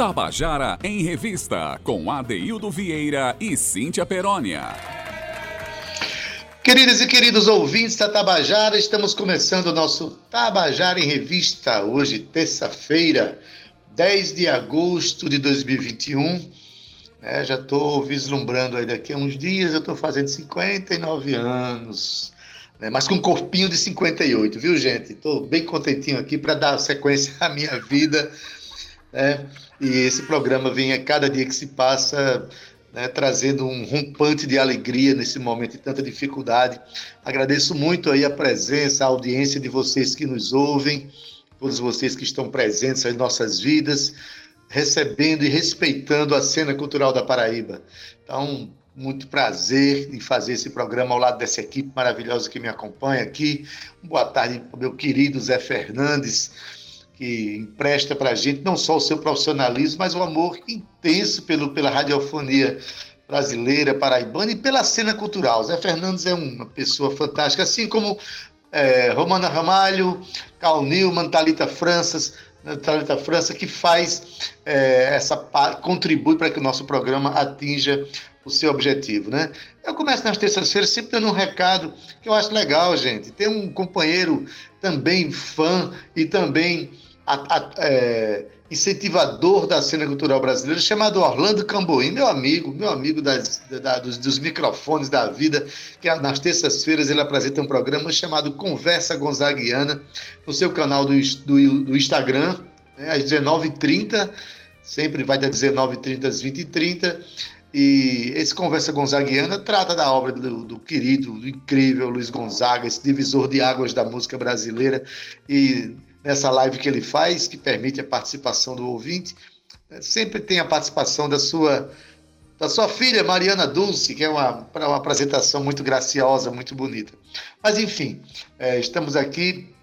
Tabajara em Revista, com Adeildo Vieira e Cíntia Perónia. Queridas e queridos ouvintes da Tabajara, estamos começando o nosso Tabajara em Revista, hoje, terça-feira, 10 de agosto de 2021. É, já estou vislumbrando aí daqui a uns dias, eu estou fazendo 59 anos, né, mas com um corpinho de 58, viu, gente? Estou bem contentinho aqui para dar sequência à minha vida. Né? E esse programa vem a cada dia que se passa né, trazendo um rompante de alegria nesse momento de tanta dificuldade. Agradeço muito aí a presença, a audiência de vocês que nos ouvem, todos vocês que estão presentes em nossas vidas, recebendo e respeitando a cena cultural da Paraíba. Então, muito prazer em fazer esse programa ao lado dessa equipe maravilhosa que me acompanha aqui. Boa tarde, meu querido Zé Fernandes que empresta para a gente não só o seu profissionalismo, mas o amor intenso pelo, pela radiofonia brasileira, paraibana e pela cena cultural. Zé Fernandes é uma pessoa fantástica, assim como é, Romana Ramalho, Carl Newman, Thalita Franças, né, Thalita França, que faz é, essa contribui para que o nosso programa atinja o seu objetivo, né? Eu começo nas terças-feiras sempre dando um recado que eu acho legal, gente. Ter um companheiro também fã e também a, a, é, incentivador da cena cultural brasileira, chamado Orlando Camboim, meu amigo, meu amigo das, da, dos, dos, microfones da vida, que é, nas terças-feiras ele apresenta um programa chamado Conversa Gonzaguiana, no seu canal do, do, do Instagram, né, às 19h30, sempre vai das 19h30 às 20h30, e esse Conversa Gonzaguiana trata da obra do, do, querido, do incrível Luiz Gonzaga, esse divisor de águas da música brasileira, e nessa live que ele faz, que permite a participação do ouvinte, né, sempre tem a participação da sua da sua filha Mariana Dulce, que é uma, uma apresentação muito graciosa, muito bonita. Mas enfim, é, estamos aqui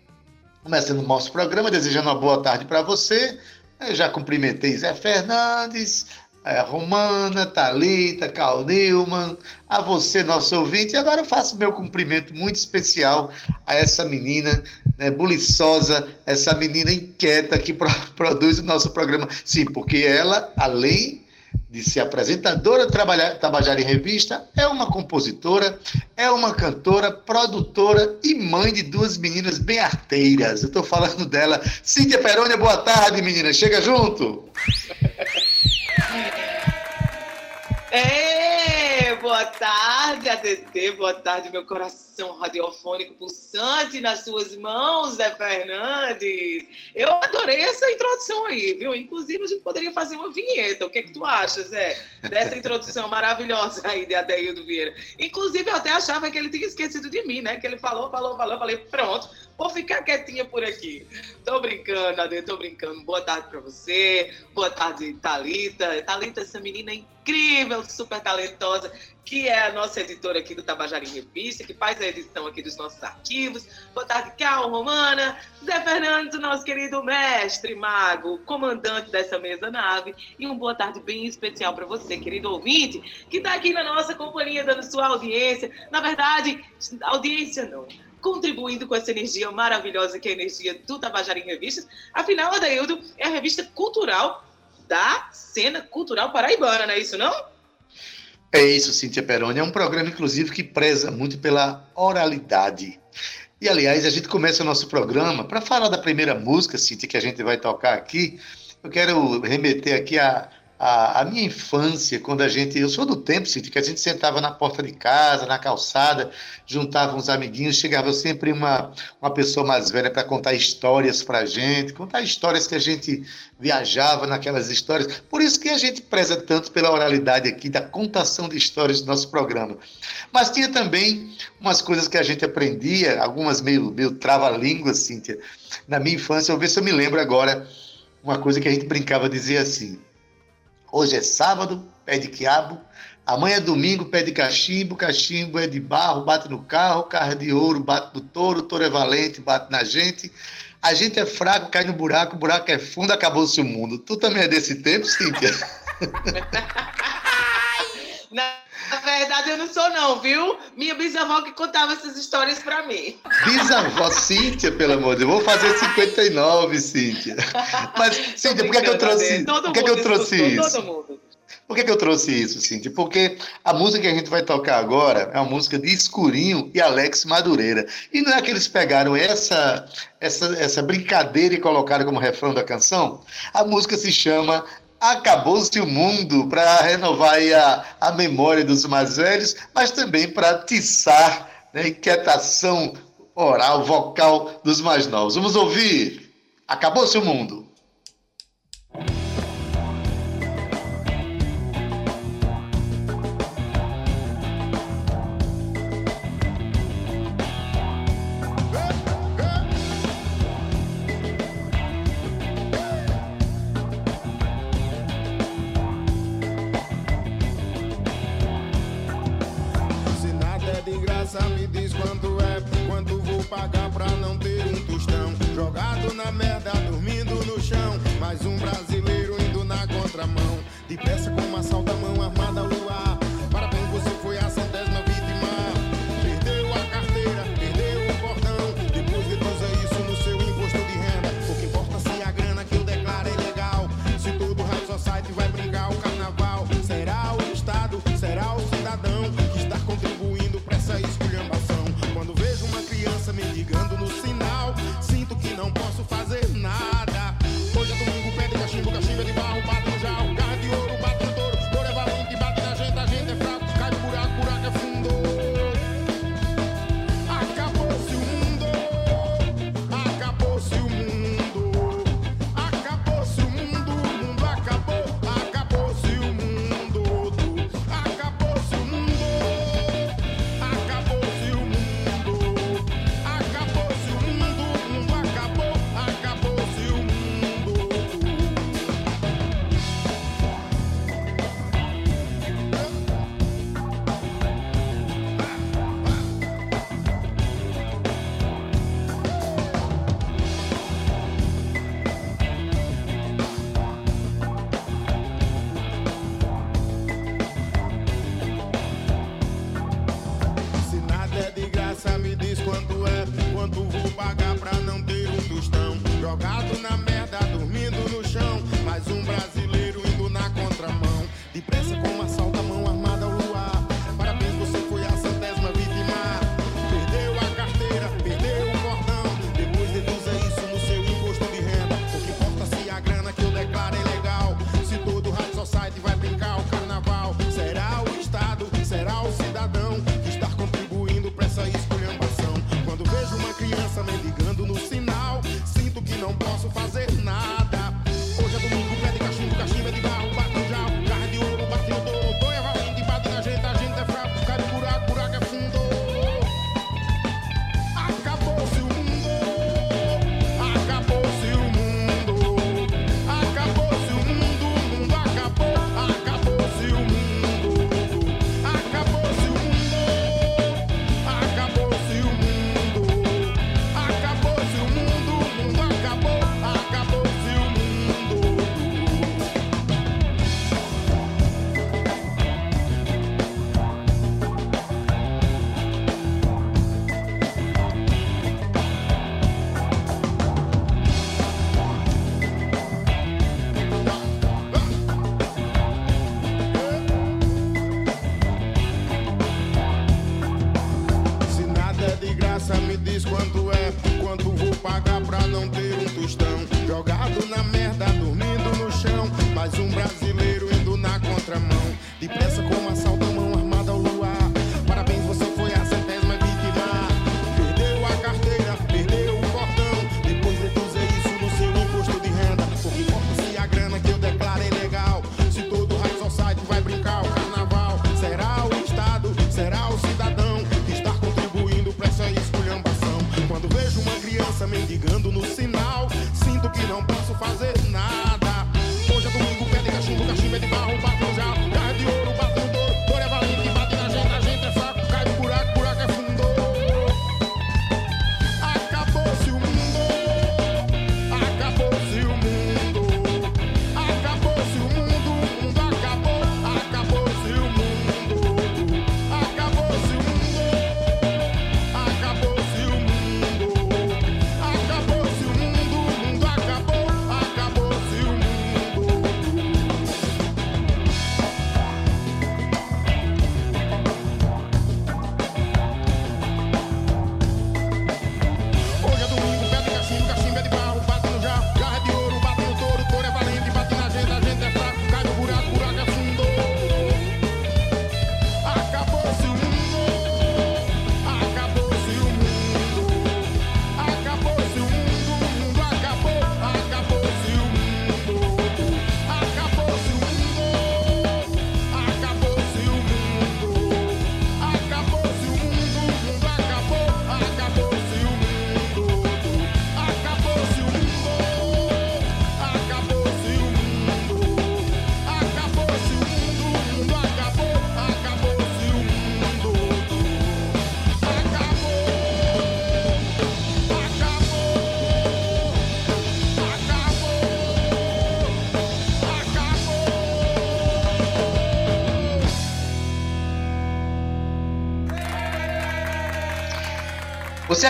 começando o nosso programa, desejando uma boa tarde para você. Eu já cumprimentei Zé Fernandes, é, Romana, Talita, Carl Newman, a você, nosso ouvinte. E agora eu faço meu cumprimento muito especial a essa menina né, buliçosa, essa menina inquieta que pro, produz o nosso programa. Sim, porque ela, além de ser apresentadora, trabalhar, trabalhar em revista, é uma compositora, é uma cantora, produtora e mãe de duas meninas bem arteiras. Eu estou falando dela. Cíntia Perônia, boa tarde, menina. Chega junto. É, boa tarde, ADT, boa tarde, meu coração radiofônico pulsante nas suas mãos, Zé Fernandes. Eu adorei essa introdução aí, viu? Inclusive, a gente poderia fazer uma vinheta. O que, é que tu achas, Zé, dessa introdução maravilhosa aí de Adeildo Vieira? Inclusive, eu até achava que ele tinha esquecido de mim, né? Que ele falou, falou, falou, falei, pronto, Vou ficar quietinha por aqui. Tô brincando, Ade, tô brincando. Boa tarde para você. Boa tarde, Talita. Talita, essa menina incrível, super talentosa, que é a nossa editora aqui do Tabajara em Revista, que faz a edição aqui dos nossos arquivos. Boa tarde, Cal Romana. Zé Fernandes, nosso querido mestre mago, comandante dessa mesa nave. E uma boa tarde bem especial para você, querido ouvinte, que está aqui na nossa companhia, dando sua audiência. Na verdade, audiência não contribuindo com essa energia maravilhosa que é a energia do Tabajara em Revistas. Afinal, a Daildo é a revista cultural da cena cultural paraibana, não é isso não? É isso, Cíntia Peroni. É um programa, inclusive, que preza muito pela oralidade. E, aliás, a gente começa o nosso programa para falar da primeira música, Cíntia, que a gente vai tocar aqui. Eu quero remeter aqui a a, a, minha infância, quando a gente. Eu sou do tempo, Cíntia, que a gente sentava na porta de casa, na calçada, juntava uns amiguinhos, chegava sempre uma, uma pessoa mais velha para contar histórias para a gente, contar histórias que a gente viajava naquelas histórias. Por isso que a gente preza tanto pela oralidade aqui, da contação de histórias do nosso programa. Mas tinha também umas coisas que a gente aprendia, algumas meio, meio trava-línguas, Cíntia. Na minha infância, eu ver se eu me lembro agora, uma coisa que a gente brincava dizer assim Hoje é sábado, pé de quiabo. Amanhã é domingo, pé de cachimbo. Cachimbo é de barro, bate no carro. Carro é de ouro, bate no touro. Touro é valente, bate na gente. A gente é fraco, cai no buraco. O buraco é fundo, acabou-se o mundo. Tu também é desse tempo, Cíntia? Na, na verdade, eu não sou, não, viu? Minha bisavó que contava essas histórias para mim. Bisavó, Cíntia, pelo amor de Deus, vou fazer 59, Cíntia. Mas, Cíntia, por que, que eu trouxe, por que, que eu trouxe isso? Todo mundo. Por que, que eu trouxe isso, Cintia? Porque a música que a gente vai tocar agora é uma música de Escurinho e Alex Madureira. E não é que eles pegaram essa, essa, essa brincadeira e colocaram como refrão da canção? A música se chama Acabou-se o Mundo, para renovar a, a memória dos mais velhos, mas também para atiçar né, inquietação oral, vocal dos mais novos. Vamos ouvir Acabou-se o Mundo.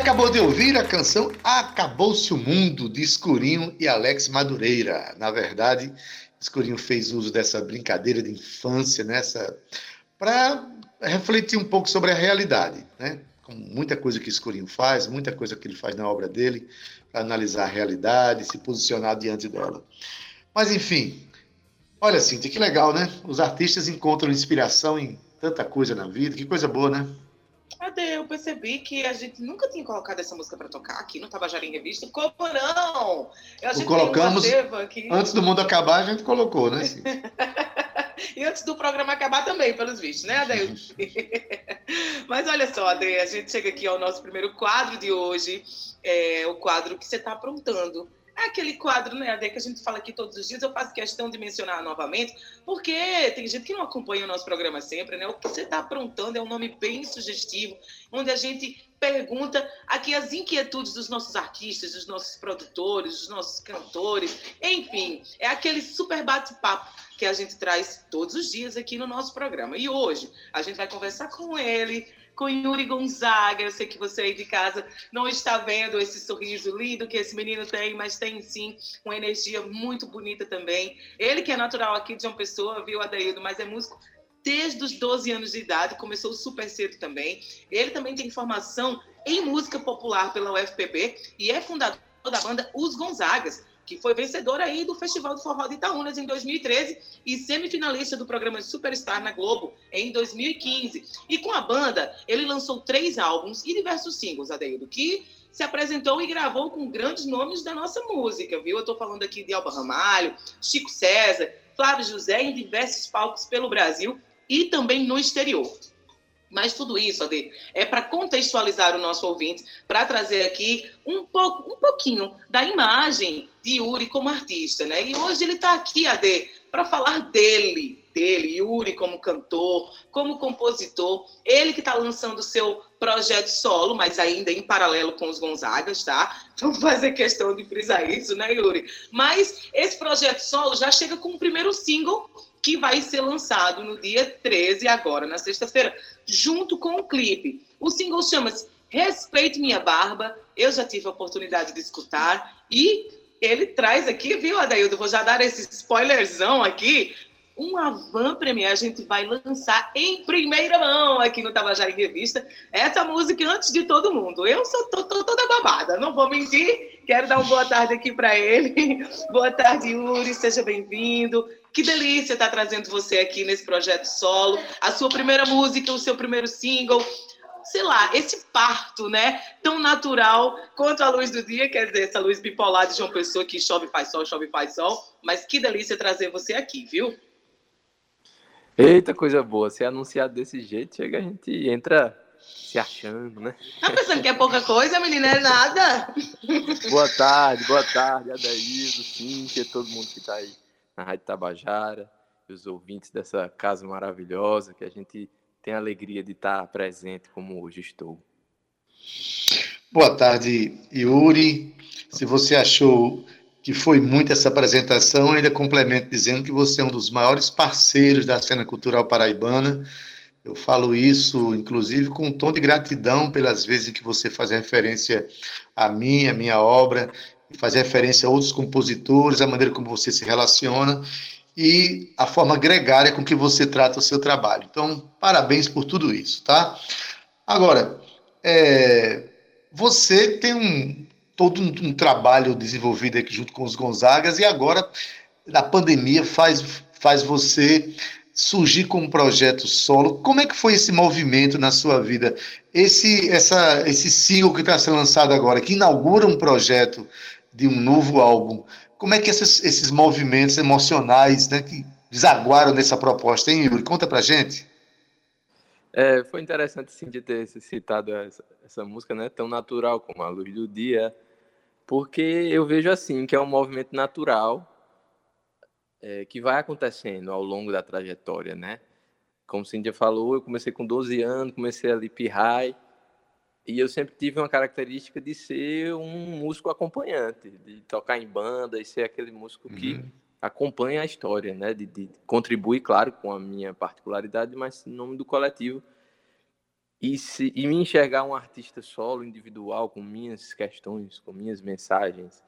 Acabou de ouvir a canção Acabou-se o Mundo, de Escurinho e Alex Madureira. Na verdade, Escurinho fez uso dessa brincadeira de infância, nessa para refletir um pouco sobre a realidade, né? Com muita coisa que Escurinho faz, muita coisa que ele faz na obra dele, para analisar a realidade, se posicionar diante dela. Mas, enfim, olha, Cíntia, que legal, né? Os artistas encontram inspiração em tanta coisa na vida, que coisa boa, né? Cadê? Eu percebi que a gente nunca tinha colocado essa música para tocar aqui no Tabajara em Revista. Como não? A gente colocamos antes do mundo acabar, a gente colocou, né? e antes do programa acabar também, pelos vistos, né, Ade? Mas olha só, Ade, a gente chega aqui ao nosso primeiro quadro de hoje, é o quadro que você está aprontando. É aquele quadro, né, Ade, que a gente fala aqui todos os dias, eu faço questão de mencionar novamente, porque tem gente que não acompanha o nosso programa sempre, né? O que você está aprontando é um nome bem sugestivo, onde a gente pergunta aqui as inquietudes dos nossos artistas, dos nossos produtores, dos nossos cantores, enfim, é aquele super bate-papo que a gente traz todos os dias aqui no nosso programa. E hoje a gente vai conversar com ele, com Yuri Gonzaga. Eu sei que você aí de casa não está vendo esse sorriso lindo que esse menino tem, mas tem sim uma energia muito bonita também. Ele que é natural aqui de uma pessoa, viu, Adaildo, mas é músico desde os 12 anos de idade, começou super cedo também. Ele também tem formação em música popular pela UFPB e é fundador da banda Os Gonzagas, que foi vencedor aí do Festival do Forró de Itaúnas em 2013 e semifinalista do programa Superstar na Globo em 2015. E com a banda, ele lançou três álbuns e diversos singles, Adeildo, que se apresentou e gravou com grandes nomes da nossa música, viu? Eu estou falando aqui de Alba Ramalho, Chico César, Flávio José em diversos palcos pelo Brasil e também no exterior. Mas tudo isso, Ade, é para contextualizar o nosso ouvinte, para trazer aqui um pouco, um pouquinho da imagem de Yuri como artista, né? E hoje ele está aqui, Ade, para falar dele, dele, Yuri como cantor, como compositor, ele que está lançando o seu projeto solo, mas ainda em paralelo com os Gonzagas, tá? Vamos fazer questão de frisar isso, né, Yuri? Mas esse projeto solo já chega com o primeiro single que vai ser lançado no dia 13, agora, na sexta-feira, junto com o clipe. O single chama-se Respeite Minha Barba. Eu já tive a oportunidade de escutar e ele traz aqui, viu, Adaildo? Vou já dar esse spoilerzão aqui. Uma van premiere a gente vai lançar em primeira mão aqui no Tabajara em Revista. Essa música antes de todo mundo. Eu sou tô, tô toda babada, não vou mentir. Quero dar uma boa tarde aqui para ele. boa tarde, Yuri, seja bem-vindo. Que delícia estar trazendo você aqui nesse projeto solo. A sua primeira música, o seu primeiro single. Sei lá, esse parto, né? Tão natural quanto a luz do dia, quer dizer, essa luz bipolar de João Pessoa que chove, faz sol, chove, faz sol. Mas que delícia trazer você aqui, viu? Eita, coisa boa. Se é anunciado desse jeito, chega a gente entra se achando, né? Tá pensando que é pouca coisa, menina? É nada. boa tarde, boa tarde, Adaído, Cíntia, todo mundo que tá aí na Rádio Tabajara, e os ouvintes dessa casa maravilhosa, que a gente tem a alegria de estar presente como hoje estou. Boa tarde, Yuri. Se você achou que foi muito essa apresentação, ainda complemento dizendo que você é um dos maiores parceiros da cena cultural paraibana. Eu falo isso, inclusive, com um tom de gratidão pelas vezes em que você faz referência a mim, a minha obra, faz referência a outros compositores, a maneira como você se relaciona e a forma gregária com que você trata o seu trabalho. Então, parabéns por tudo isso, tá? Agora, é, você tem um, todo um, um, trabalho desenvolvido aqui junto com os Gonzagas e agora, na pandemia, faz, faz você surgir com um projeto solo. Como é que foi esse movimento na sua vida? Esse, essa, esse single que está sendo lançado agora, que inaugura um projeto de um novo álbum. Como é que esses, esses movimentos emocionais né, que desaguaram nessa proposta, hein, Yuri? Conta pra gente. É, foi interessante sim de ter citado essa, essa, música, né, tão natural como a luz do dia, porque eu vejo assim que é um movimento natural é, que vai acontecendo ao longo da trajetória, né? Como Cíntia falou, eu comecei com 12 anos, comecei ali pirrai, e eu sempre tive uma característica de ser um músico acompanhante, de tocar em banda e ser aquele músico que uhum. acompanha a história, né? De, de, contribui, claro, com a minha particularidade, mas em nome do coletivo. e, se, e me enxergar um artista solo, individual, com minhas questões, com minhas mensagens,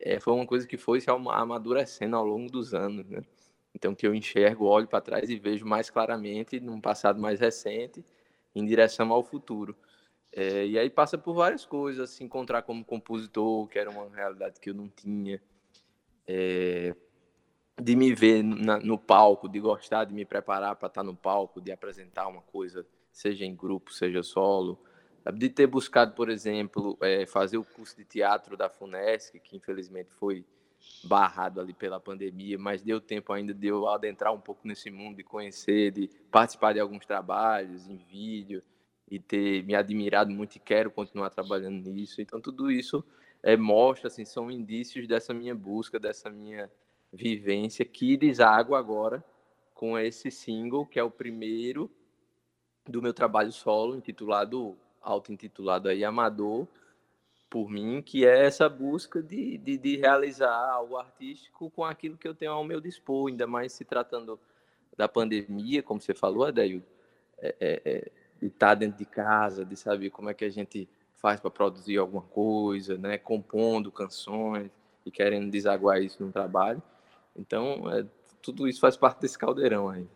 é, foi uma coisa que foi se amadurecendo ao longo dos anos, né? Então, que eu enxergo, olho para trás e vejo mais claramente num passado mais recente, em direção ao futuro. É, e aí passa por várias coisas, se encontrar como compositor, que era uma realidade que eu não tinha, é, de me ver na, no palco, de gostar de me preparar para estar no palco, de apresentar uma coisa, seja em grupo, seja solo, de ter buscado, por exemplo, é, fazer o curso de teatro da FUNESC, que infelizmente foi barrado ali pela pandemia, mas deu tempo ainda de eu adentrar um pouco nesse mundo, de conhecer, de participar de alguns trabalhos em vídeo e ter me admirado muito e quero continuar trabalhando nisso. Então tudo isso é, mostra, assim, são indícios dessa minha busca, dessa minha vivência que deságua agora com esse single, que é o primeiro do meu trabalho solo, intitulado, auto-intitulado aí, Amador, por mim, que é essa busca de, de, de, realizar algo artístico com aquilo que eu tenho ao meu dispor, ainda mais se tratando da pandemia, como você falou, Adeio, é, é, é, de estar tá dentro de casa, de saber como é que a gente faz para produzir alguma coisa, né, compondo canções e querendo desaguar isso no trabalho. Então, é, tudo isso faz parte desse caldeirão aí.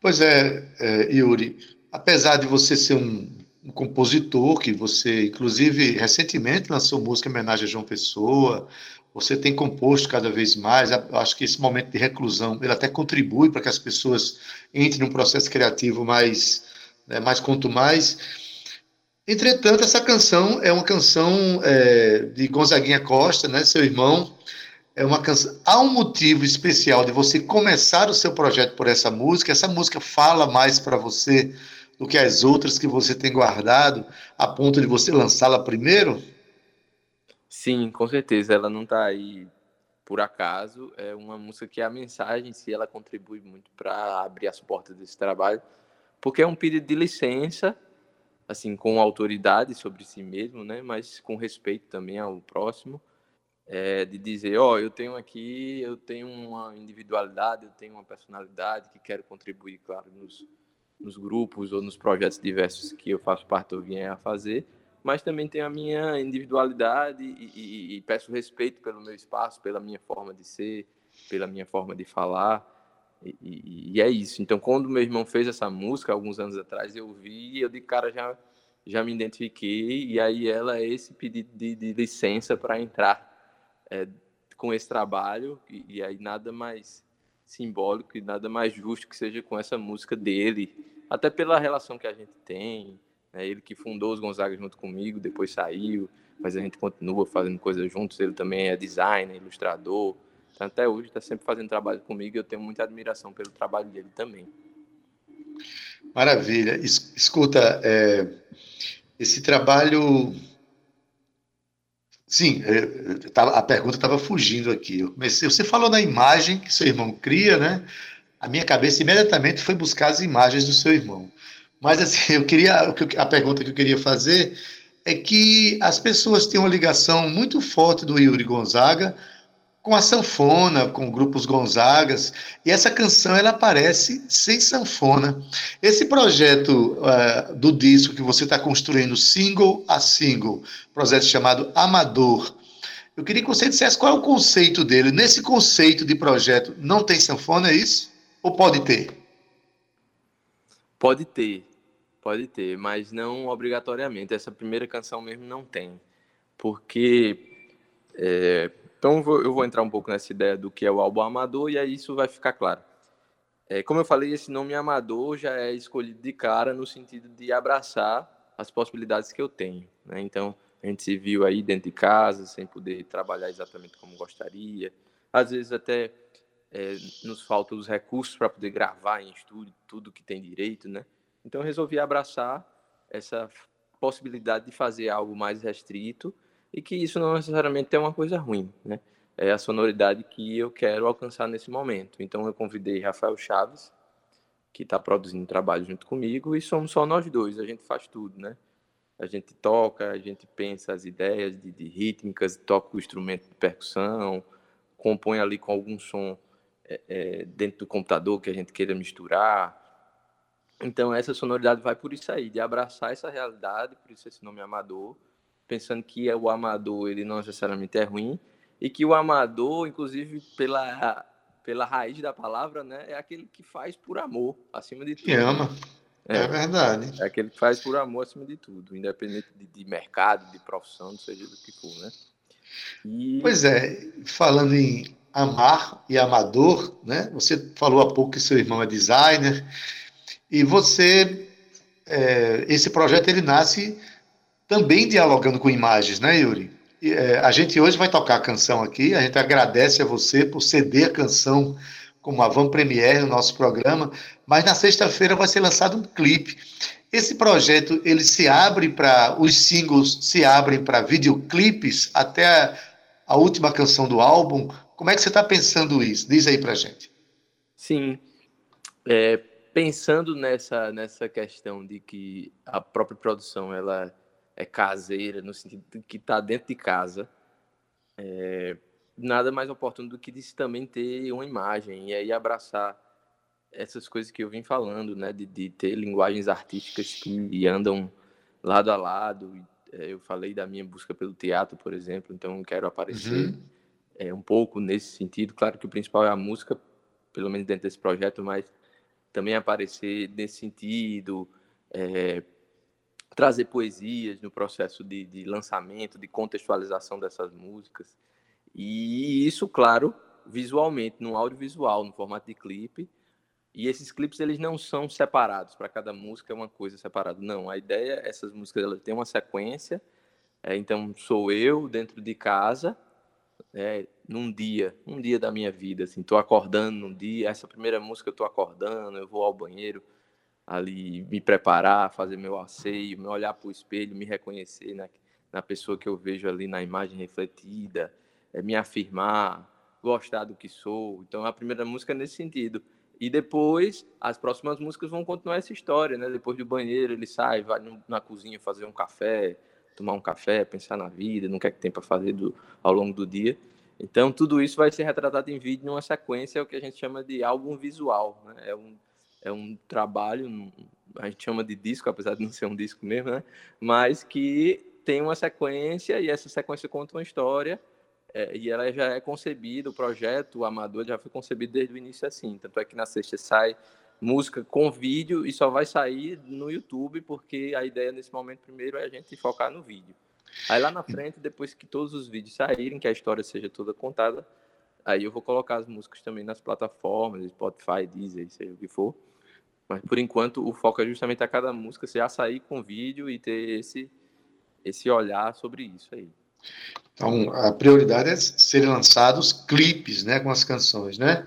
Pois é, é Yuri, apesar de você ser um, um, compositor, que você, inclusive, recentemente lançou música em homenagem a João Pessoa, você tem composto cada vez mais, eu acho que esse momento de reclusão, ele até contribui para que as pessoas entrem num processo criativo mais, né, mais quanto mais. Entretanto, essa canção é uma canção é, de Gonzaguinha Costa, né, seu irmão, é uma canção. Há um motivo especial de você começar o seu projeto por essa música? Essa música fala mais para você do que as outras que você tem guardado, a ponto de você lançá-la primeiro? Sim, com certeza. Ela não está aí por acaso. É uma música que a mensagem em si ela contribui muito para abrir as portas desse trabalho, porque é um pedido de licença, assim, com autoridade sobre si mesmo, né? Mas com respeito também ao próximo é, de dizer, ó, oh, eu tenho aqui, eu tenho uma individualidade, eu tenho uma personalidade que quero contribuir, claro, nos, nos grupos ou nos projetos diversos que eu faço parte ou venho a fazer, mas também tenho a minha individualidade e, e, e, peço respeito pelo meu espaço, pela minha forma de ser, pela minha forma de falar, e, e é isso. Então, quando meu irmão fez essa música, alguns anos atrás, eu vi e eu de cara já, já me identifiquei, e aí ela é esse pedido de, de licença para entrar é, com esse trabalho, e, e, aí nada mais simbólico e nada mais justo que seja com essa música dele, até pela relação que a gente tem, né? ele que fundou os Gonzaga junto comigo, depois saiu, mas a gente continua fazendo coisas juntos, ele também é designer, ilustrador, até hoje está sempre fazendo trabalho comigo e eu tenho muita admiração pelo trabalho dele também. Maravilha. Escuta, é, esse trabalho Sim, é, a pergunta estava fugindo aqui. Comecei, você falou na imagem que seu irmão cria, né? A minha cabeça imediatamente foi buscar as imagens do seu irmão. Mas assim, eu queria a pergunta que eu queria fazer é que as pessoas têm uma ligação muito forte do Yuri Gonzaga com a sanfona, com grupos Gonzagas, e essa canção ela aparece sem sanfona. Esse projeto uh, do disco que você está construindo, single a single, projeto chamado Amador, eu queria que você dissesse qual é o conceito dele. Nesse conceito de projeto, não tem sanfona, é isso? Ou pode ter? Pode ter, pode ter, mas não obrigatoriamente. Essa primeira canção mesmo não tem, porque é, então eu vou entrar um pouco nessa ideia do que é o álbum amador e aí isso vai ficar claro. É, como eu falei, esse nome amador já é escolhido de cara no sentido de abraçar as possibilidades que eu tenho. Né? Então a gente se viu aí dentro de casa sem poder trabalhar exatamente como gostaria. Às vezes até é, nos faltam os recursos para poder gravar em estúdio tudo que tem direito, né? Então eu resolvi abraçar essa possibilidade de fazer algo mais restrito e que isso não necessariamente é uma coisa ruim, né? É a sonoridade que eu quero alcançar nesse momento. Então eu convidei Rafael Chaves, que está produzindo trabalho junto comigo, e somos só nós dois, a gente faz tudo, né? A gente toca, a gente pensa as ideias de, de rítmicas, toca o instrumento de percussão, compõe ali com algum som é, é, dentro do computador que a gente queira misturar. Então essa sonoridade vai por isso aí, de abraçar essa realidade, por isso esse nome amador, pensando que é o amador ele não necessariamente é ruim e que o amador, inclusive pela pela raiz da palavra, né, é aquele que faz por amor, acima de tudo. Que ama. É, é, verdade. É aquele que faz por amor acima de tudo, independente de, de mercado, de profissão, seja do que for, né? E... Pois é, falando em amar e amador, né? Você falou há pouco que seu irmão é designer e você, é, esse projeto ele nasce também dialogando com imagens, né, Yuri? E, é, a gente hoje vai tocar a canção aqui, a gente agradece a você por ceder a canção como a Van Premiere no nosso programa, mas na sexta-feira vai ser lançado um clipe. Esse projeto ele se abre para os singles se abrem para videoclipes até a, a, última canção do álbum. Como é que você está pensando isso? Diz aí para gente. Sim, é, pensando nessa nessa questão de que a própria produção ela é caseira no sentido de que está dentro de casa. É, nada mais oportuno do que de também ter uma imagem e aí abraçar essas coisas que eu vim falando, né, de, de ter linguagens artísticas que andam lado a lado. É, eu falei da minha busca pelo teatro, por exemplo, então eu quero aparecer uhum. é, um pouco nesse sentido. Claro que o principal é a música, pelo menos dentro desse projeto, mas também aparecer nesse sentido, é, trazer poesias no processo de, de lançamento, de contextualização dessas músicas. E isso, claro, visualmente, no audiovisual, no formato de clipe. E esses clipes eles não são separados, para cada música é uma coisa separada. Não, a ideia, essas músicas elas têm uma sequência. É, então, sou eu dentro de casa, é, num dia, um dia da minha vida, assim, acordando num dia, essa primeira música eu tô acordando, eu vou ao banheiro ali me preparar, fazer meu asseio, me olhar para o espelho, me reconhecer na, na pessoa que eu vejo ali na imagem refletida, é, me afirmar, gostar do que sou. Então a primeira música é nesse sentido. E depois as próximas músicas vão continuar essa história, né? Depois do banheiro ele sai, vai na cozinha fazer um café, tomar um café, pensar na vida, no que é que tem para fazer do, ao longo do dia. Então tudo isso vai ser retratado em vídeo numa sequência, é o que a gente chama de álbum visual, né? É um é um trabalho, a gente chama de disco, apesar de não ser um disco mesmo, né? Mas que tem uma sequência e essa sequência conta uma história é, e ela já é concebida, o projeto, o Amador já foi concebido desde o início assim. Tanto é que na sexta sai música com vídeo e só vai sair no YouTube, porque a ideia nesse momento primeiro é a gente focar no vídeo. Aí lá na frente, depois que todos os vídeos saírem, que a história seja toda contada, aí eu vou colocar as músicas também nas plataformas, Spotify, Deezer, seja o que for. Mas por enquanto o foco é justamente a cada música já sair com vídeo e ter esse, esse olhar sobre isso aí. Então, a prioridade é serem lançados clipes, né, com as canções, né?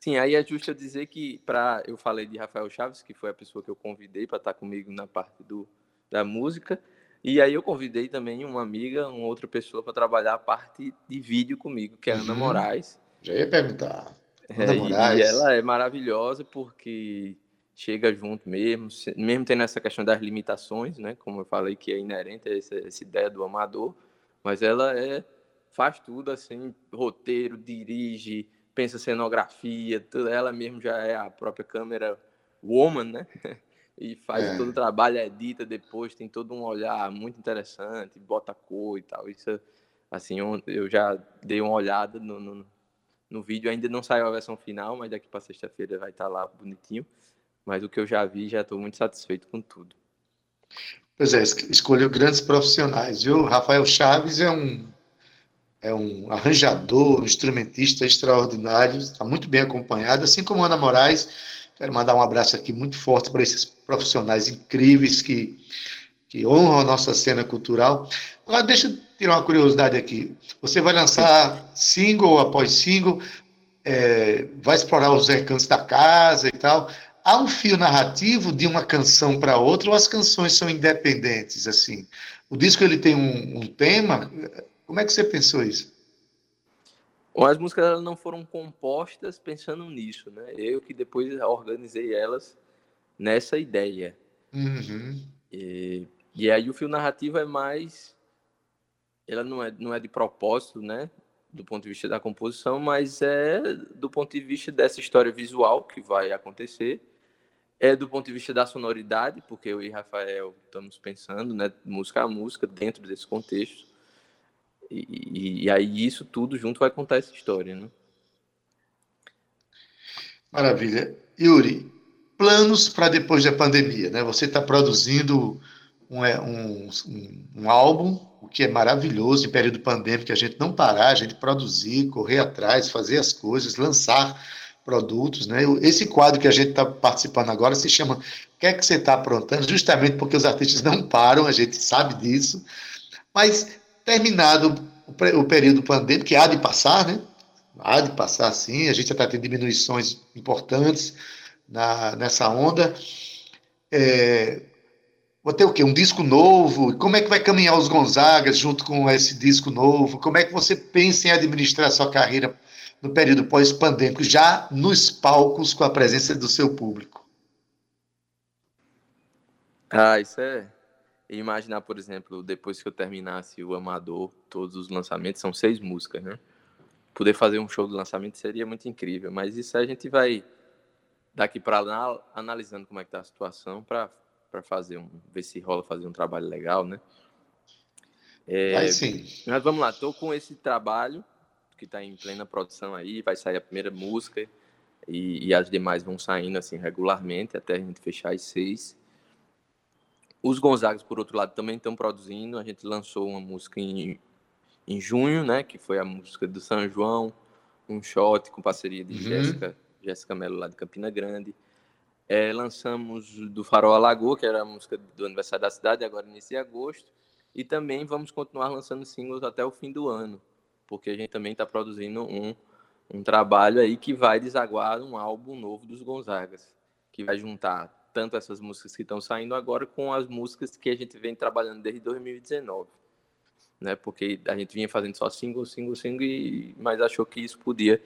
Sim, aí é justo eu dizer que para eu falei de Rafael Chaves, que foi a pessoa que eu convidei para estar comigo na parte do, da música, e aí eu convidei também uma amiga, uma outra pessoa para trabalhar a parte de vídeo comigo, que é a Ana uhum. Moraes. Já ia perguntar. Ana é, Moraes. E ela é maravilhosa porque chega junto mesmo, mesmo tendo essa questão das limitações, né? Como eu falei que é inerente a essa, essa ideia do amador, mas ela é faz tudo assim, roteiro, dirige, pensa cenografia, tudo, ela mesmo já é a própria câmera woman, né? E faz é. todo o trabalho, edita depois, tem todo um olhar muito interessante, bota cor e tal. Isso, assim, eu já dei uma olhada no, no, no vídeo, ainda não saiu a versão final, mas daqui para sexta-feira vai estar tá lá bonitinho. Mas o que eu já vi, já estou muito satisfeito com tudo. Pois é, escolheu grandes profissionais, viu? Rafael Chaves é um, é um arranjador, um instrumentista extraordinário, está muito bem acompanhado, assim como Ana Moraes. Quero mandar um abraço aqui muito forte para esses profissionais incríveis que, que honram a nossa cena cultural. Agora, deixa eu tirar uma curiosidade aqui. Você vai lançar single após single, é, vai explorar os recantos da casa e tal há um fio narrativo de uma canção para outra ou as canções são independentes assim? O disco ele tem um, um tema. Como é que você pensou isso? as músicas não foram compostas pensando nisso, né? Eu que depois organizei elas nessa ideia. Uhum. E, e aí o fio narrativo é mais, ela não é não é de propósito, né? Do ponto de vista da composição, mas é do ponto de vista dessa história visual que vai acontecer é do ponto de vista da sonoridade, porque eu e Rafael estamos pensando, né, música a música dentro desse contexto. E, e, aí isso tudo junto vai contar essa história, né? Maravilha. Yuri, planos para depois da pandemia, né? Você está produzindo é, um, um, um, álbum, o que é maravilhoso em período pandêmico, a gente não parar, a gente produzir, correr atrás, fazer as coisas, lançar produtos, né? Esse quadro que a gente está participando agora se chama O que é que você está aprontando? Justamente porque os artistas não param, a gente sabe disso. Mas terminado o período pandêmico, que há de passar, né? Há de passar sim, a gente já está tendo diminuições importantes na, nessa onda. É, vou ter o quê? Um disco novo? Como é que vai caminhar os Gonzagas junto com esse disco novo? Como é que você pensa em administrar a sua carreira no período pós-pandêmico, já nos palcos com a presença do seu público? Ah, isso é. Imaginar, por exemplo, depois que eu terminasse o Amador, todos os lançamentos, são seis músicas, né? Poder fazer um show de lançamento seria muito incrível, mas isso a gente vai daqui para lá analisando como é que tá a situação para fazer um ver se rola fazer um trabalho legal, né? É, sim. Mas vamos lá, tô com esse trabalho que está em plena produção aí, vai sair a primeira música e, e, as demais vão saindo assim regularmente até a gente fechar as seis. Os Gonzagas, por outro lado, também estão produzindo. A gente lançou uma música em, em junho, né, que foi a música do São João, um shot com parceria de uhum. Jéssica Jéssica Mello lá de Campina Grande. É, lançamos do Farol Alagoa, que era a música do aniversário da cidade, agora inicia agosto. E também vamos continuar lançando singles até o fim do ano, porque a gente também está produzindo um, um trabalho aí que vai desaguar um álbum novo dos Gonzagas, que vai juntar tanto essas músicas que estão saindo agora com as músicas que a gente vem trabalhando desde 2019. Né? Porque a gente vinha fazendo só single, single, single, e, mas achou que isso podia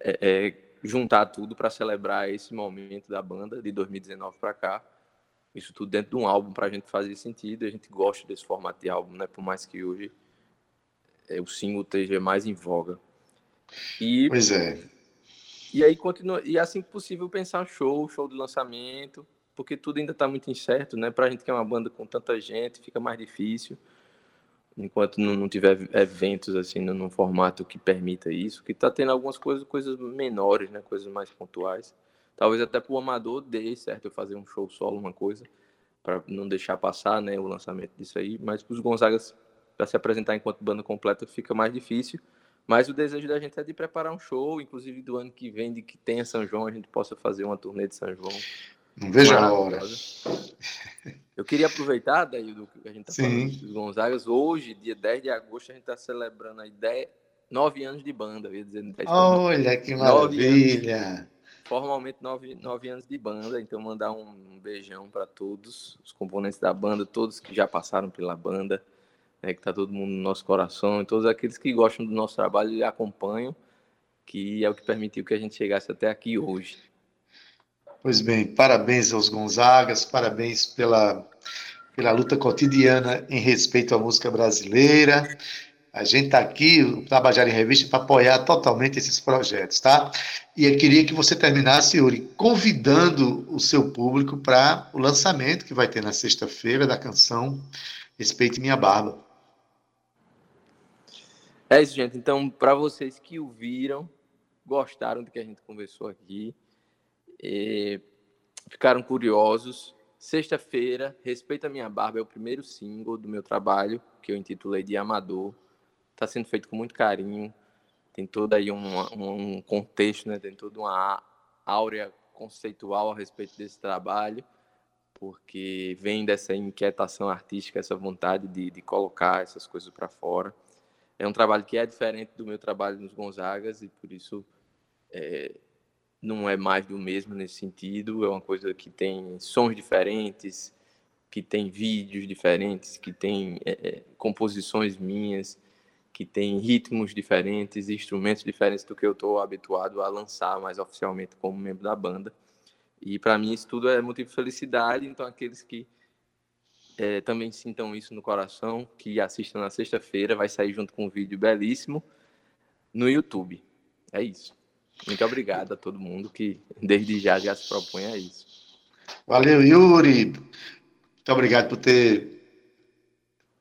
é, é, juntar tudo para celebrar esse momento da banda de 2019 para cá. Isso tudo dentro de um álbum para a gente fazer sentido. A gente gosta desse formato de álbum, né? Por mais que hoje o single esteja mais em voga. E, pois é. E aí continua e assim que possível pensar show, show de lançamento, porque tudo ainda está muito incerto, né? Para a gente que é uma banda com tanta gente, fica mais difícil enquanto não, não tiver eventos assim num formato que permita isso, que está tendo algumas coisas, coisas menores, né, coisas mais pontuais. Talvez até para o amador dê certo eu fazer um show solo, uma coisa, para não deixar passar, né, o lançamento disso aí. Mas para os Gonzagas para se apresentar enquanto banda completa fica mais difícil. Mas o desejo da gente é de preparar um show, inclusive do ano que vem, de que tenha São João, a gente possa fazer uma turnê de São João. Não vejo a hora. Eu queria aproveitar, daí, do que a gente está falando dos Gonzagas. Hoje, dia 10 de agosto, a gente está celebrando a ideia nove anos de banda, eu ia dizer. Olha, que maravilha! formalmente nove, nove anos de banda, então mandar um beijão para todos os componentes da banda, todos que já passaram pela banda, né, que está todo mundo no nosso coração, e todos aqueles que gostam do nosso trabalho e acompanham, que é o que permitiu que a gente chegasse até aqui hoje. Pois bem, parabéns aos Gonzagas, parabéns pela, pela luta cotidiana em respeito à música brasileira. A gente está aqui, o Tabajara em Revista, para apoiar totalmente esses projetos, tá? E eu queria que você terminasse, Yuri, convidando o seu público para o lançamento que vai ter na sexta-feira da canção Respeite Minha Barba. É isso, gente. Então, para vocês que o viram, gostaram do que a gente conversou aqui, ficaram curiosos. Sexta-feira, Respeita Minha Barba é o primeiro single do meu trabalho, que eu intitulei de Amador. Está sendo feito com muito carinho. Tem todo aí um, um contexto, né? tem toda uma áurea conceitual a respeito desse trabalho, porque vem dessa inquietação artística, essa vontade de, de colocar essas coisas para fora. É um trabalho que é diferente do meu trabalho nos Gonzagas e por isso é, não é mais do mesmo nesse sentido, é uma coisa que tem sons diferentes, que tem vídeos diferentes, que tem é, é, composições minhas, que tem ritmos diferentes, instrumentos diferentes do que eu estou habituado a lançar mais oficialmente como membro da banda. E para mim isso tudo é motivo de felicidade, então aqueles que é, também sintam isso no coração, que assistam na sexta-feira, vai sair junto com um vídeo belíssimo no YouTube. É isso. Muito obrigado a todo mundo que desde já já se propõe a isso. Valeu, Yuri. Muito obrigado por ter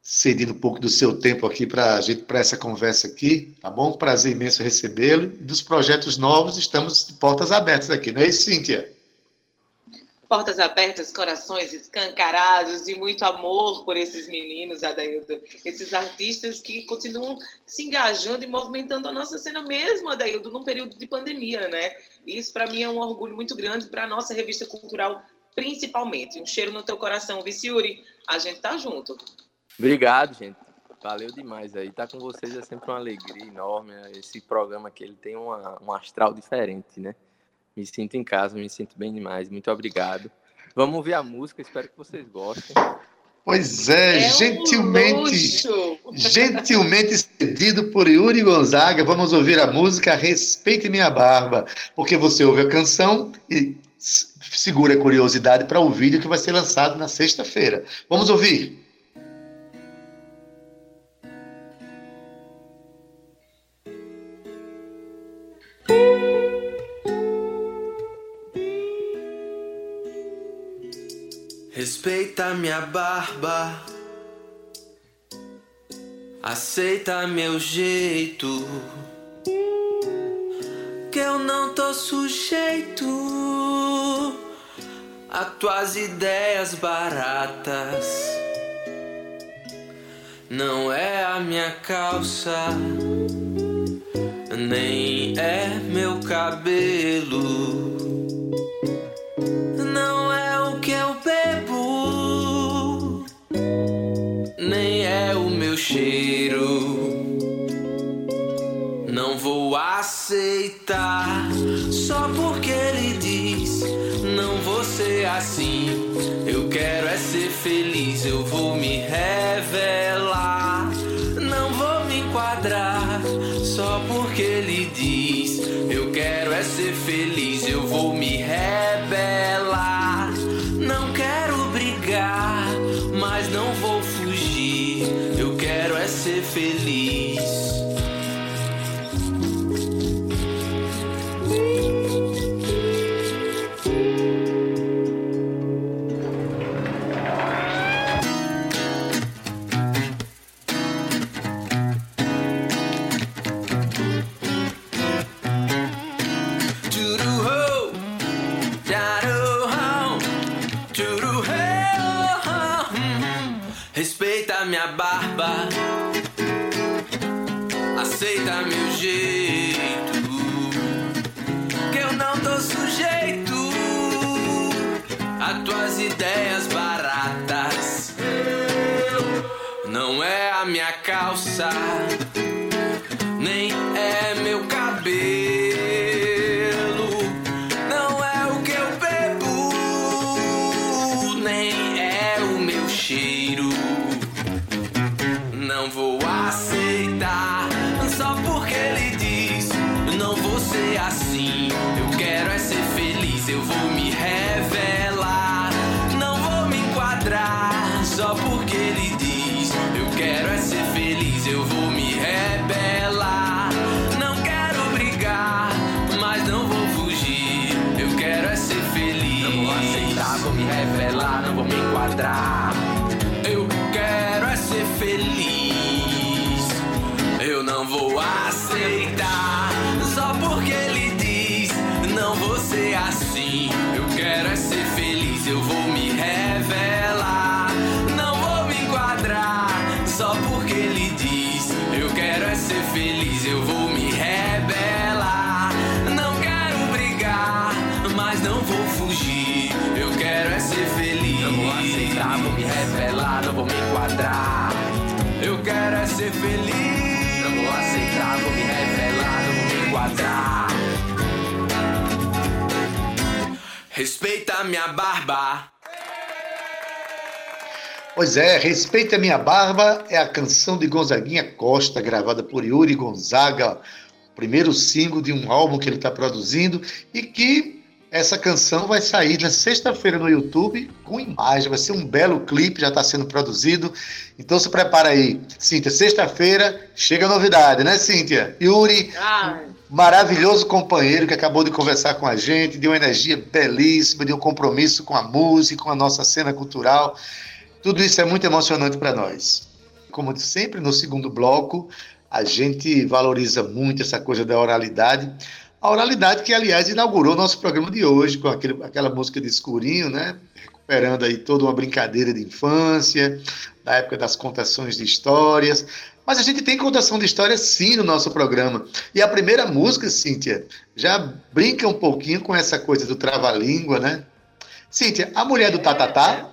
cedido um pouco do seu tempo aqui para a gente para essa conversa aqui, tá bom? Prazer imenso recebê-lo. Dos projetos novos, estamos de portas abertas aqui, não é isso, Cíntia? Portas abertas, corações escancarados e muito amor por esses meninos, Adaildo. Esses artistas que continuam se engajando e movimentando a nossa cena mesmo, Adaildo, num período de pandemia, né? Isso, para mim, é um orgulho muito grande para a nossa revista cultural, principalmente. Um cheiro no teu coração, Viciuri. A gente tá junto. Obrigado, gente. Valeu demais aí. Estar tá com vocês é sempre uma alegria enorme. Esse programa aqui ele tem uma, um astral diferente, né? Me sinto em casa, me sinto bem demais. Muito obrigado. Vamos ouvir a música, espero que vocês gostem. Pois é, é gentilmente, um gentilmente cedido por Yuri Gonzaga. Vamos ouvir a música Respeite Minha Barba, porque você ouve a canção e segura a curiosidade para o vídeo que vai ser lançado na sexta-feira. Vamos ouvir. Respeita minha barba, aceita meu jeito, que eu não tô sujeito a tuas ideias baratas. Não é a minha calça, nem é meu cabelo cheiro. Não vou aceitar só porque ele diz: Não vou ser assim. Eu quero é ser feliz, eu vou me revelar. Não vou me enquadrar só porque ele aceita não vou me enquadrar. Eu quero é ser feliz. Não vou aceitar, vou me revelar, não vou me enquadrar. Respeita minha barba. Pois é, Respeita Minha Barba é a canção de Gonzaguinha Costa, gravada por Yuri Gonzaga, primeiro single de um álbum que ele está produzindo e que essa canção vai sair na sexta-feira no YouTube com imagem, vai ser um belo clipe, já está sendo produzido. Então se prepara aí, Cíntia. Sexta-feira chega a novidade, né, Cíntia? Yuri, ah. maravilhoso companheiro que acabou de conversar com a gente, de uma energia belíssima, de um compromisso com a música, com a nossa cena cultural. Tudo isso é muito emocionante para nós. Como sempre, no segundo bloco, a gente valoriza muito essa coisa da oralidade. A oralidade que, aliás, inaugurou nosso programa de hoje, com aquele, aquela música de escurinho, né? Recuperando aí toda uma brincadeira de infância, da época das contações de histórias. Mas a gente tem contação de histórias sim no nosso programa. E a primeira música, Cíntia, já brinca um pouquinho com essa coisa do trava-língua, né? Cíntia, a mulher do Tatatá.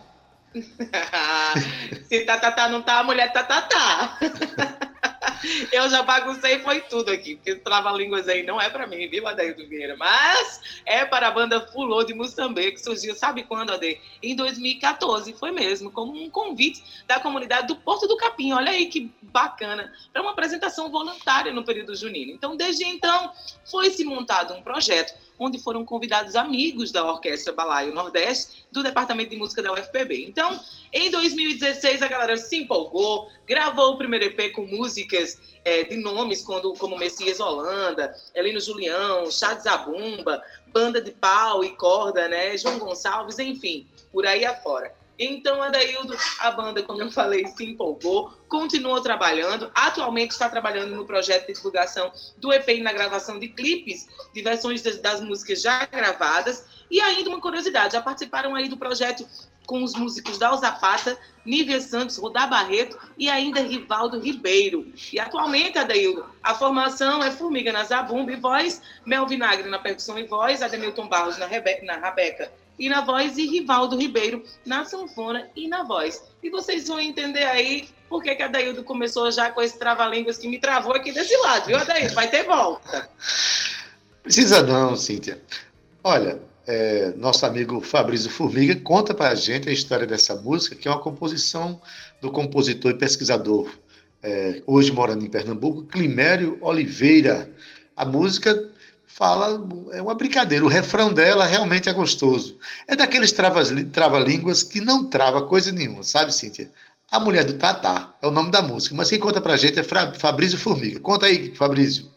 Se Tatatá não tá, a mulher Tatatá. Eu já baguncei foi tudo aqui, porque trava-línguas aí não é para mim, viu, Adaildo Vieira? Mas é para a banda Fulô de Moçambique, que surgiu, sabe quando, Ade? Em 2014, foi mesmo, como um convite da comunidade do Porto do Capim. Olha aí que bacana, para uma apresentação voluntária no período junino. Então, desde então, foi se montado um projeto onde foram convidados amigos da Orquestra Balaio Nordeste do Departamento de Música da UFPB. Então, em 2016, a galera se empolgou, gravou o primeiro EP com músicas é, de nomes quando, como Messias Holanda, Elino Julião, Chá de Zabumba, Banda de Pau e Corda, né, João Gonçalves, enfim, por aí afora. Então, Adaildo, a banda, como eu falei, se empolgou, continuou trabalhando. Atualmente está trabalhando no projeto de divulgação do EP e na gravação de clipes de versões das, das músicas já gravadas. E ainda uma curiosidade, já participaram aí do projeto com os músicos Dal Zapata, Nívia Santos, Rudá Barreto e ainda Rivaldo Ribeiro. E atualmente, Adaildo, a formação é Formiga na zabumba e voz, Mel Vinagre na percussão e voz, Ademilton Barros na, Rebe na rabeca e na voz, e Rivaldo Ribeiro na sanfona e na voz. E vocês vão entender aí por que, que a Daildo começou já com esse trava-línguas que me travou aqui desse lado, viu, Adaildo? Vai ter volta. Precisa não, Cíntia. Olha, é, nosso amigo Fabrício Formiga conta para a gente a história dessa música, que é uma composição do compositor e pesquisador, é, hoje morando em Pernambuco, Climério Oliveira. A música fala, é uma brincadeira. O refrão dela realmente é gostoso. É daqueles trava-línguas que não trava coisa nenhuma, sabe, Cíntia? A Mulher do Tatá é o nome da música, mas quem conta pra gente é Fabrício Formiga. Conta aí, Fabrício.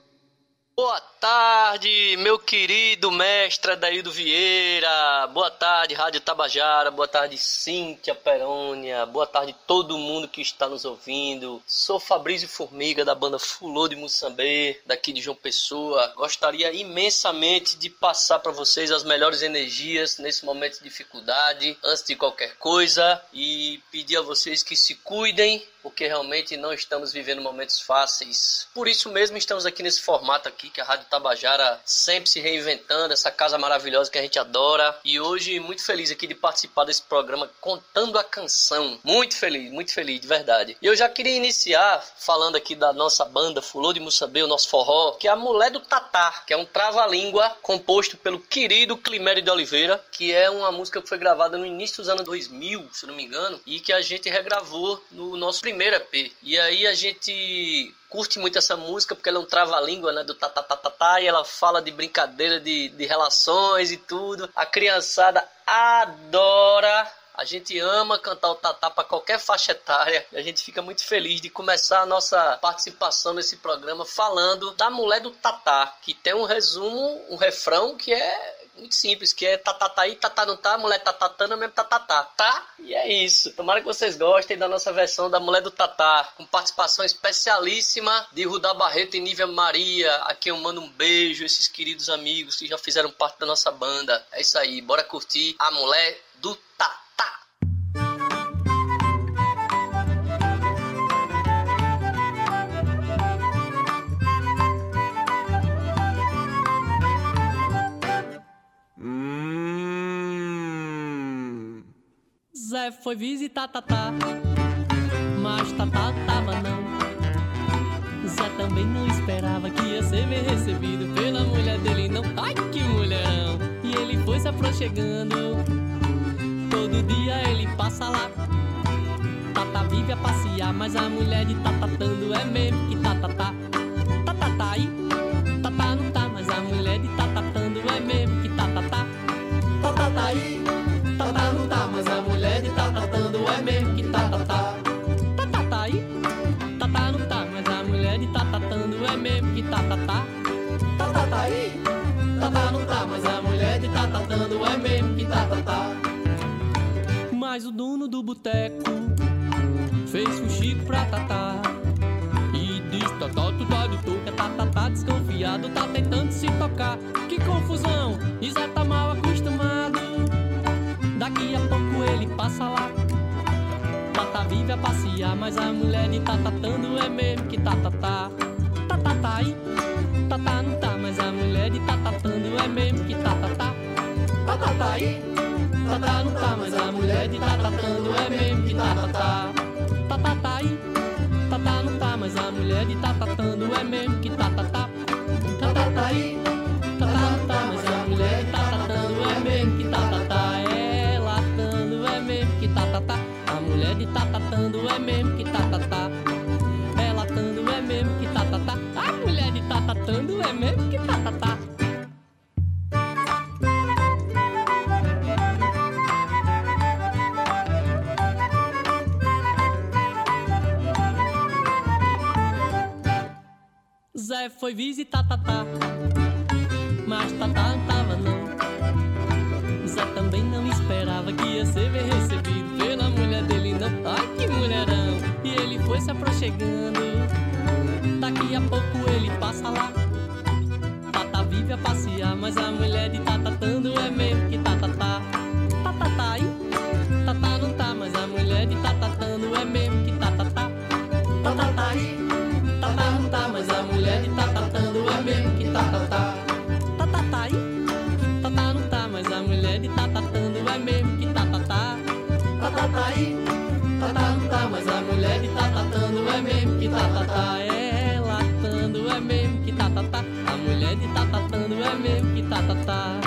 Boa tarde, meu querido mestre Adaildo Vieira. Boa tarde, Rádio Tabajara. Boa tarde, Cíntia Perônia. Boa tarde, todo mundo que está nos ouvindo. Sou Fabrício Formiga, da banda Fulô de Moçambique, daqui de João Pessoa. Gostaria imensamente de passar para vocês as melhores energias nesse momento de dificuldade, antes de qualquer coisa, e pedir a vocês que se cuidem, porque realmente não estamos vivendo momentos fáceis. Por isso mesmo estamos aqui nesse formato aqui que a Rádio Tabajara sempre se reinventando, essa casa maravilhosa que a gente adora. E hoje muito feliz aqui de participar desse programa contando a canção. Muito feliz, muito feliz, de verdade. E eu já queria iniciar falando aqui da nossa banda Fulô de Mussabê, o nosso forró, que é a Mulher do Tatá, que é um trava-língua composto pelo querido Climério de Oliveira, que é uma música que foi gravada no início dos anos 2000, se não me engano, e que a gente regravou no nosso primeiro EP. E aí a gente curte muito essa música porque ela é um trava-língua, né? Do tatatatá, e ela fala de brincadeira de, de relações e tudo. A criançada adora a gente ama cantar o Tatá para qualquer faixa etária. E a gente fica muito feliz de começar a nossa participação nesse programa falando da mulher do Tatá, que tem um resumo, um refrão que é muito simples, que é tatatá tatá não tá, mulher tatatana mesmo tatatá, tá? E é isso. Tomara que vocês gostem da nossa versão da Mulher do Tatá, com participação especialíssima de Rudá Barreto e Nívia Maria, a quem eu mando um beijo, esses queridos amigos que já fizeram parte da nossa banda. É isso aí, bora curtir a Mulher do Tatá. Zé foi visitar Tatá, mas Tatá tava não. Zé também não esperava que ia ser bem recebido pela mulher dele, não. Ai que mulherão! E ele foi se aproximando. Todo dia ele passa lá. Tata vive a passear, mas a mulher de Tatatando é mesmo que Tatatá. Tatatá aí, Tatá não tá, mas a mulher de Tatatando é mesmo que Tatatá. Tatatá aí, Mas o dono do boteco fez chico pra Tatá. E diz: Tatá, tu tá de touca, Tatá tá desconfiado, tá tentando se tocar. Que confusão, Isa tá mal acostumado. Daqui a pouco ele passa lá. Tata vive a passear, mas a mulher de Tatatando é mesmo que Tatatá. Tatá tá aí, Tatá não tá, mas a mulher de Tatatando é mesmo que Tatatá. Tatá tá aí, Tatá não tá, mas a mulher de Tatatando é mesmo que Tatatá. Tatá tá aí, Tatá não tá, mas a mulher de Tatatando é mesmo Zé foi visitar Tatá, mas Tatá não tava não. Zé também não esperava que ia ser bem recebido pela mulher dele, não. Ai que mulherão! E ele foi se aproximando. Daqui a pouco ele passa lá. Tata vive a passear, mas a mulher de Tatatando é mesmo que Tata tá aí, Tata não tá, mas a mulher de Tatatando é mesmo que Tatatá. É latando é mesmo que Tatatá. A mulher de Tatatando é mesmo que Tatatá.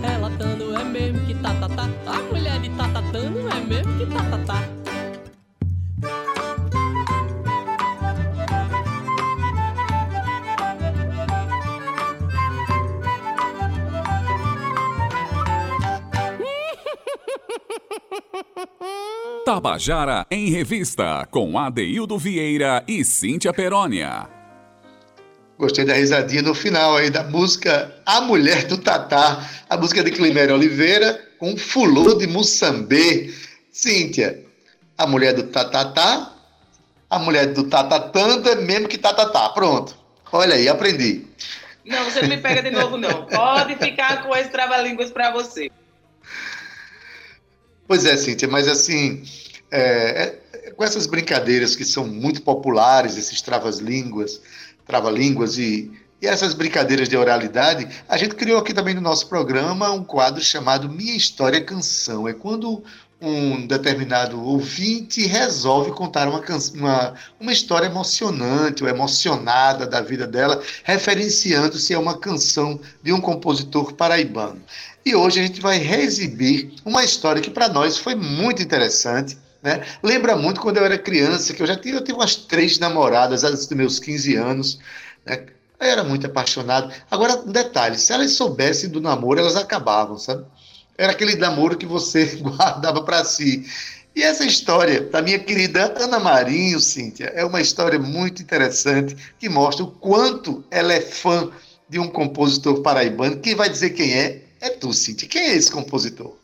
É latando é mesmo que Tatatá. A mulher de Tatatando é mesmo que Tatatá. Tabajara em Revista, com Adeildo Vieira e Cíntia Perónia. Gostei da risadinha no final aí da música A Mulher do Tatá, a música de Climério Oliveira com Fulô de Moçambê. Cíntia, a mulher do Tatatá, a mulher do Tatatanda é mesmo que Tatatá. Pronto. Olha aí, aprendi. Não, você não me pega de novo, não. Pode ficar com esse trava-línguas para você. Pois é, Cíntia, mas assim, é, é, com essas brincadeiras que são muito populares, esses travas-línguas, trava-línguas e, e essas brincadeiras de oralidade, a gente criou aqui também no nosso programa um quadro chamado Minha História Canção. É quando um determinado ouvinte resolve contar uma, uma, uma história emocionante ou emocionada da vida dela, referenciando-se a uma canção de um compositor paraibano. E hoje a gente vai reexibir uma história que para nós foi muito interessante. Né? Lembra muito quando eu era criança, que eu já tive, eu tive umas três namoradas antes dos meus 15 anos. Né? Eu era muito apaixonado. Agora, um detalhe: se elas soubessem do namoro, elas acabavam, sabe? Era aquele namoro que você guardava para si. E essa história da minha querida Ana Marinho, Cíntia, é uma história muito interessante que mostra o quanto ela é fã de um compositor paraibano. Quem vai dizer quem é? É tu, Cíntia. Quem é esse compositor?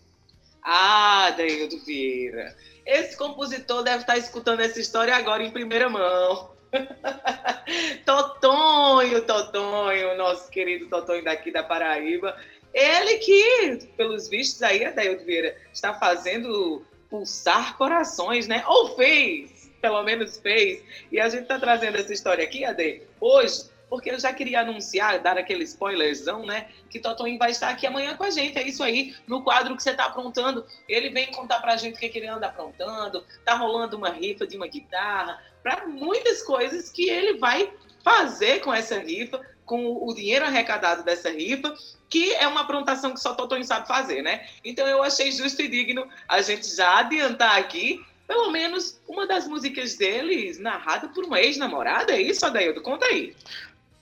Ah, Daildo Vieira. Esse compositor deve estar escutando essa história agora em primeira mão. Totonho, Totonho, nosso querido Totonho daqui da Paraíba. Ele que, pelos vistos aí, Adaildo Vieira, está fazendo pulsar corações, né? Ou fez, pelo menos fez. E a gente está trazendo essa história aqui, Ade, hoje, porque eu já queria anunciar, dar aquele spoilerzão, né? Que Totonho vai estar aqui amanhã com a gente. É isso aí, no quadro que você está aprontando. Ele vem contar pra gente o que, que ele anda aprontando. Tá rolando uma rifa de uma guitarra, para muitas coisas que ele vai fazer com essa rifa, com o dinheiro arrecadado dessa rifa, que é uma aprontação que só Totonho sabe fazer, né? Então eu achei justo e digno a gente já adiantar aqui pelo menos uma das músicas deles narrada por uma ex-namorada. É isso, Adaildo? Conta aí.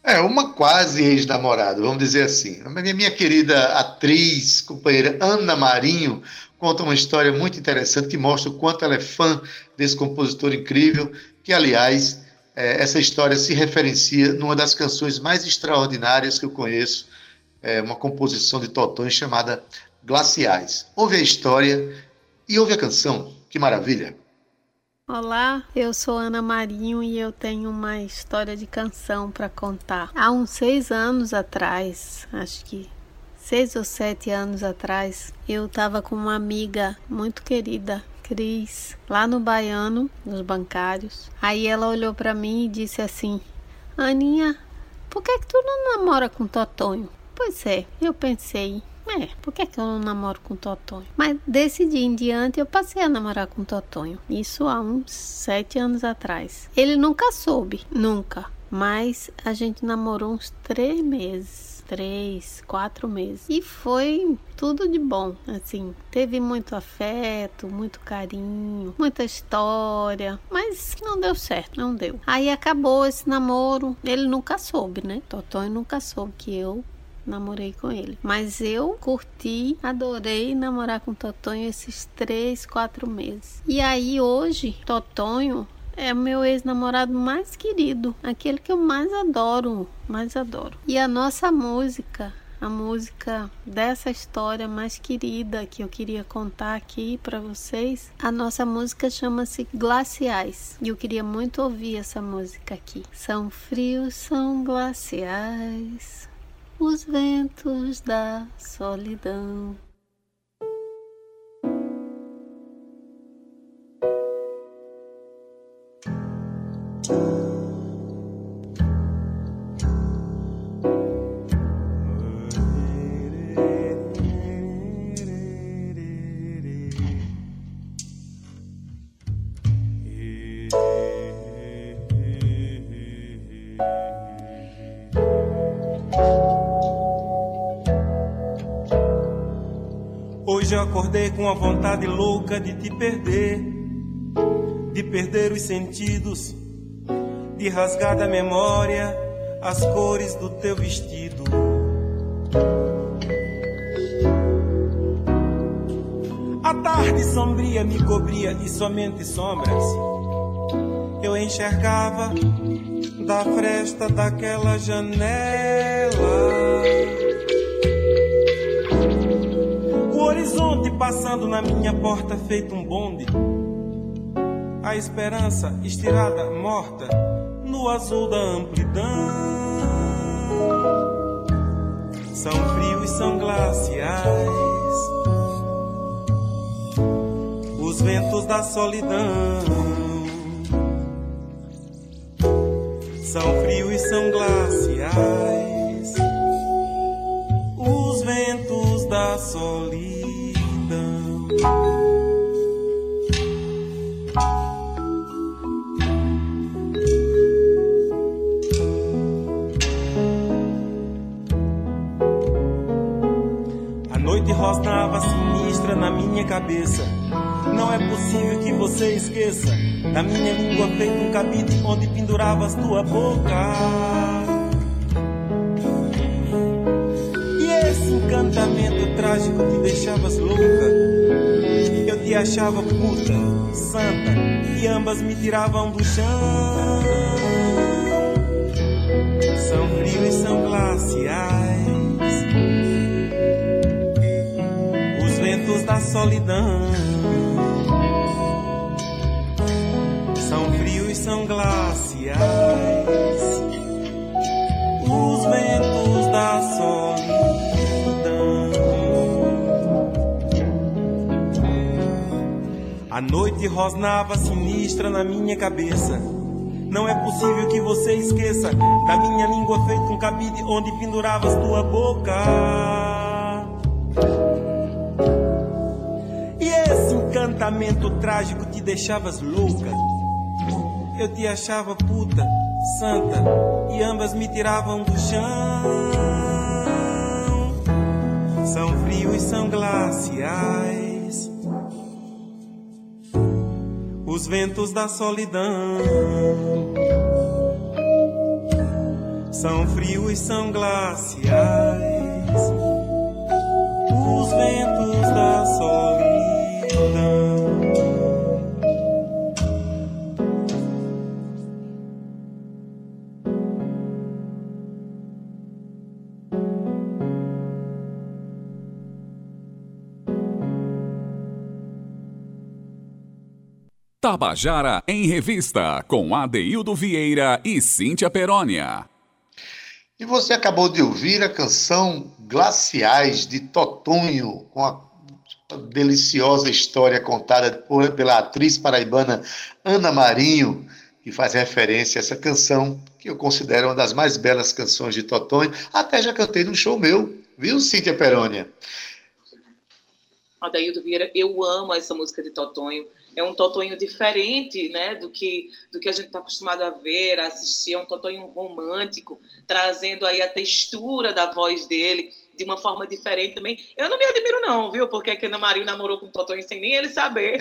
É, uma quase ex-namorada, vamos dizer assim. A minha, querida atriz, companheira Ana Marinho, conta uma história muito interessante que mostra o quanto ela é fã desse compositor incrível, que, aliás, é, essa história se referencia numa das canções mais extraordinárias que eu conheço, é uma composição de Totões chamada Glaciais. Ouve a história e ouve a canção. Que maravilha! Olá, eu sou Ana Marinho e eu tenho uma história de canção para contar. Há uns seis anos atrás, acho que seis ou sete anos atrás, eu estava com uma amiga muito querida, Cris, lá no Baiano, nos bancários. Aí ela olhou para mim e disse assim: Aninha, por que, que tu não namora com Totonho? Pois é, eu pensei, é, por que, que eu não namoro com Totonho? Mas desse dia em diante eu passei a namorar com Totonho. Isso há uns sete anos atrás. Ele nunca soube, nunca. Mas a gente namorou uns três meses. Três, quatro meses. E foi tudo de bom, assim. Teve muito afeto, muito carinho, muita história. Mas não deu certo, não deu. Aí acabou esse namoro. Ele nunca soube, né? Totonho nunca soube que eu namorei com ele. Mas eu curti, adorei namorar com Totonho esses três, quatro meses. E aí hoje, Totonho é meu ex-namorado mais querido, aquele que eu mais adoro, mais adoro. E a nossa música, a música dessa história mais querida que eu queria contar aqui para vocês. A nossa música chama-se Glaciais e eu queria muito ouvir essa música aqui. São frios, são glaciais, os ventos da solidão. Acordei com a vontade louca de te perder, de perder os sentidos, de rasgar da memória as cores do teu vestido. A tarde sombria me cobria e somente sombras eu enxergava da fresta daquela janela. Horizonte passando na minha porta feito um bonde. A esperança estirada, morta, no azul da amplidão. São frios, são glaciais. Os ventos da solidão. São frios e são glaciais. Os ventos da solidão. Minha cabeça. Não é possível que você esqueça da minha língua feito um cabide onde penduravas tua boca. E esse encantamento trágico te deixavas louca. Eu te achava puta, santa, e ambas me tiravam do chão. São frios e são glaciais. Os ventos da solidão. São frios são glaciais. Os ventos da solidão. A noite rosnava sinistra na minha cabeça. Não é possível que você esqueça da minha língua feita um cabide onde penduravas tua boca. Encantamento trágico te deixavas louca. Eu te achava puta, santa, e ambas me tiravam do chão. São frios são glaciais. Os ventos da solidão. São frios são glaciais. Os ventos da solidão. Tabajara em Revista, com Adeildo Vieira e Cíntia Perónia. E você acabou de ouvir a canção Glaciais de Totonho, com a deliciosa história contada pela atriz paraibana Ana Marinho, que faz referência a essa canção, que eu considero uma das mais belas canções de Totonho. Até já cantei num show meu, viu, Cíntia Perônia? Adaildo Vieira, eu amo essa música de Totonho. É um Totonho diferente, né, do que do que a gente está acostumado a ver, a assistir. É um Totonho romântico, trazendo aí a textura da voz dele de uma forma diferente também. Eu não me admiro, não, viu? Porque a Ana Maria namorou com o Totonho sem nem ele saber.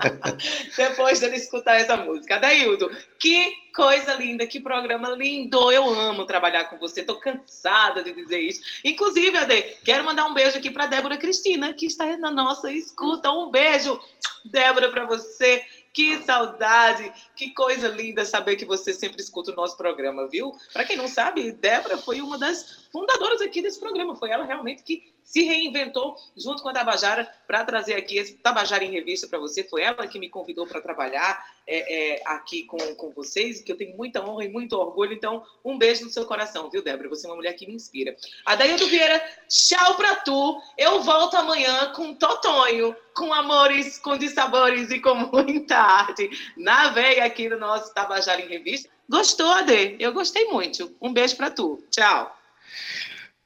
Depois dele escutar essa música. Adaildo, que coisa linda, que programa lindo. Eu amo trabalhar com você. Tô cansada de dizer isso. Inclusive, Ade, quero mandar um beijo aqui para Débora Cristina, que está na nossa escuta. Um beijo, Débora, para você. Que saudade, que coisa linda saber que você sempre escuta o nosso programa, viu? Para quem não sabe, Débora foi uma das fundadoras aqui desse programa. Foi ela realmente que se reinventou junto com a Tabajara para trazer aqui esse Tabajara em Revista para você. Foi ela que me convidou para trabalhar é, é, aqui com, com vocês, que eu tenho muita honra e muito orgulho. Então, um beijo no seu coração, viu, Débora? Você é uma mulher que me inspira. Adaildo Vieira, tchau para tu. Eu volto amanhã com Totonho, com amores, com dissabores e com muita arte. Na veia aqui no nosso Tabajara em Revista. Gostou, Ade? Eu gostei muito. Um beijo para tu. Tchau.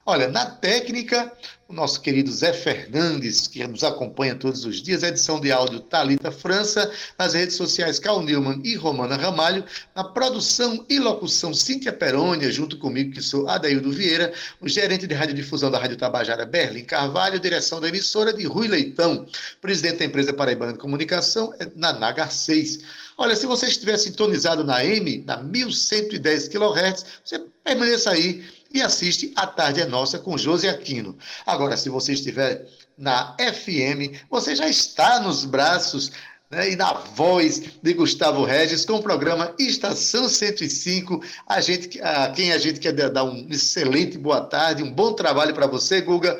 Olha, na técnica, o nosso querido Zé Fernandes, que nos acompanha todos os dias, a edição de áudio Talita França, nas redes sociais Cal Newman e Romana Ramalho, na produção e locução Cíntia Perônia, junto comigo, que sou Adaildo Vieira, o gerente de radiodifusão da Rádio Tabajara, Berlim Carvalho, direção da emissora de Rui Leitão, presidente da empresa Paraibana de Comunicação, é Naná Garcês. Olha, se você estiver sintonizado na M, na 1110 kHz, você permaneça aí e assiste A Tarde é Nossa com José Aquino. Agora, se você estiver na FM, você já está nos braços né, e na voz de Gustavo Regis com o programa Estação 105. A, gente, a quem a gente quer dar um excelente boa tarde, um bom trabalho para você, Guga.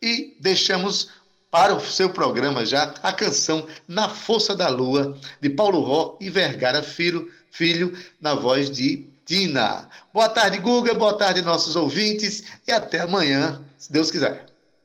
E deixamos para o seu programa já a canção Na Força da Lua, de Paulo Ró e Vergara Filho, filho na voz de Tina. Boa tarde, Guga. Boa tarde, nossos ouvintes. E até amanhã, se Deus quiser.